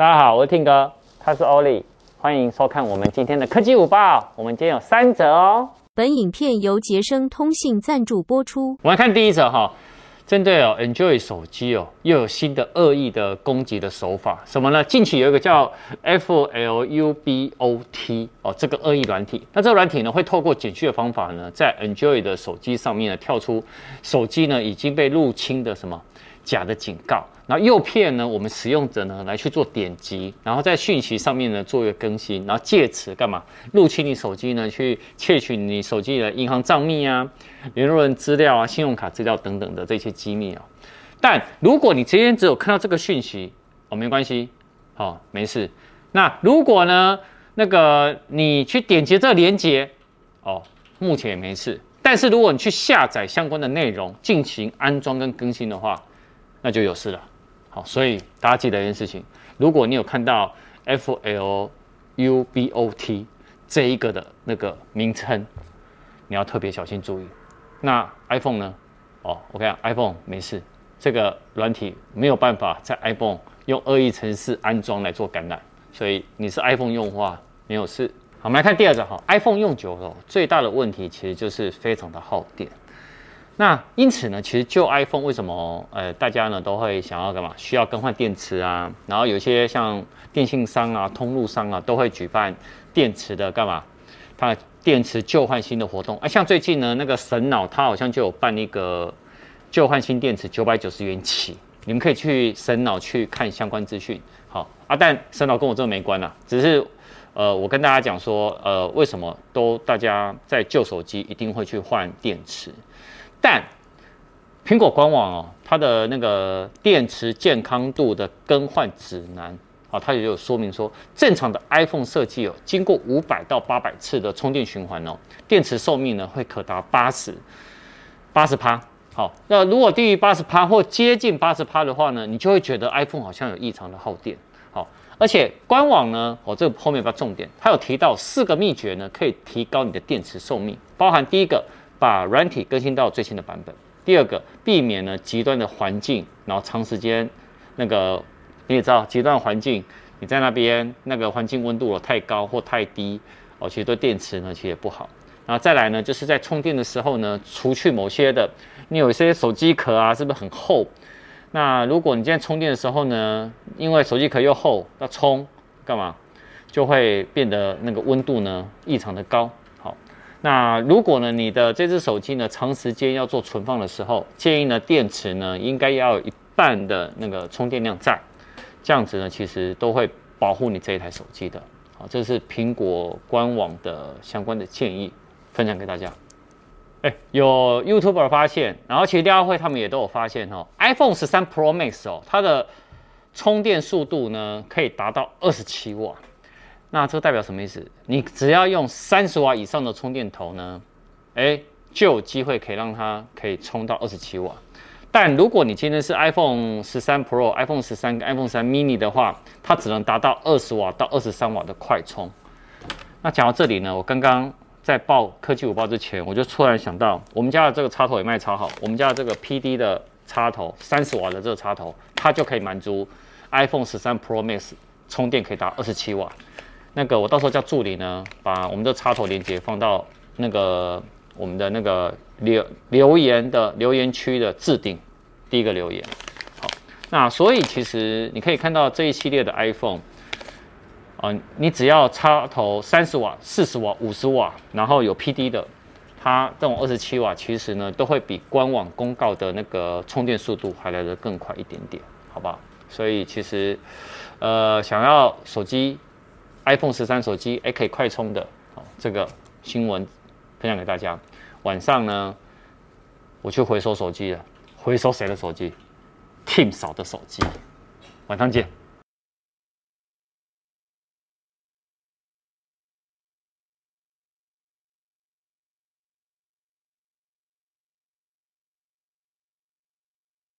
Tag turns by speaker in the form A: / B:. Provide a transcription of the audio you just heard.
A: 大家好，我是 Tim 哥，他是 Ollie，欢迎收看我们今天的科技午报。我们今天有三则哦。
B: 本影片由杰生通信赞助播出。
A: 我们来看第一则哈，针对哦 Android 手机哦，又有新的恶意的攻击的手法，什么呢？近期有一个叫 FLUBOT 哦，这个恶意软体。那这个软体呢，会透过简讯的方法呢，在 Android 的手机上面呢，跳出手机呢已经被入侵的什么假的警告。然后诱骗呢，我们使用者呢来去做点击，然后在讯息上面呢做一个更新，然后借此干嘛？入侵你手机呢，去窃取你手机的银行账密啊、联络人资料啊、信用卡资料等等的这些机密啊。但如果你今天只有看到这个讯息哦，没关系，哦，没事。那如果呢，那个你去点击这个连接哦，目前也没事。但是如果你去下载相关的内容进行安装跟更新的话，那就有事了。好，所以大家记得一件事情：如果你有看到 F L U B O T 这一个的那个名称，你要特别小心注意。那 iPhone 呢？哦，OK，iPhone 没事，这个软体没有办法在 iPhone 用恶意程式安装来做感染，所以你是 iPhone 用户啊，没有事。好，我们来看第二个哈，iPhone 用久了最大的问题其实就是非常的耗电。那因此呢，其实旧 iPhone 为什么呃大家呢都会想要干嘛？需要更换电池啊，然后有些像电信商啊、通路商啊都会举办电池的干嘛？它电池旧换新的活动啊，像最近呢那个神脑它好像就有办一个旧换新电池九百九十元起，你们可以去神脑去看相关资讯。好啊，但神脑跟我这个没关啊，只是呃我跟大家讲说呃为什么都大家在旧手机一定会去换电池。但苹果官网哦，它的那个电池健康度的更换指南啊，它也有说明说，正常的 iPhone 设计哦，经过五百到八百次的充电循环哦，电池寿命呢会可达八十八十趴。好，那如果低于八十趴或接近八十趴的话呢，你就会觉得 iPhone 好像有异常的耗电。好，而且官网呢，哦，这个后面有个重点，它有提到四个秘诀呢，可以提高你的电池寿命，包含第一个。把软体更新到最新的版本。第二个，避免呢极端的环境，然后长时间那个你也知道，极端环境你在那边那个环境温度太高或太低哦，其实对电池呢其实也不好。然后再来呢，就是在充电的时候呢，除去某些的，你有一些手机壳啊，是不是很厚？那如果你今天充电的时候呢，因为手机壳又厚，要充干嘛，就会变得那个温度呢异常的高。好那如果呢，你的这只手机呢，长时间要做存放的时候，建议呢，电池呢应该要有一半的那个充电量在，这样子呢，其实都会保护你这一台手机的。好，这是苹果官网的相关的建议，分享给大家。哎，有 YouTuber 发现，然后其实大会他们也都有发现哦，iPhone 十三 Pro Max 哦，它的充电速度呢可以达到二十七瓦。那这代表什么意思？你只要用三十瓦以上的充电头呢，诶，就有机会可以让它可以充到二十七瓦。但如果你今天是 iPhone 十三 Pro、iPhone 十三跟 iPhone 三 mini 的话，它只能达到二十瓦到二十三瓦的快充。那讲到这里呢，我刚刚在报科技五报之前，我就突然想到，我们家的这个插头也卖超好，我们家的这个 PD 的插头，三十瓦的这个插头，它就可以满足 iPhone 十三 Pro Max 充电可以达二十七瓦。那个，我到时候叫助理呢，把我们的插头连接放到那个我们的那个留留言的留言区的置顶第一个留言。好，那所以其实你可以看到这一系列的 iPhone 啊，你只要插头三十瓦、四十瓦、五十瓦，然后有 PD 的，它这种二十七瓦，其实呢都会比官网公告的那个充电速度还来得更快一点点，好不好？所以其实呃，想要手机。iPhone 十三手机还，可以快充的，哦，这个新闻分享给大家。晚上呢，我去回收手机了，回收谁的手机？Tim 嫂的手机。晚上见。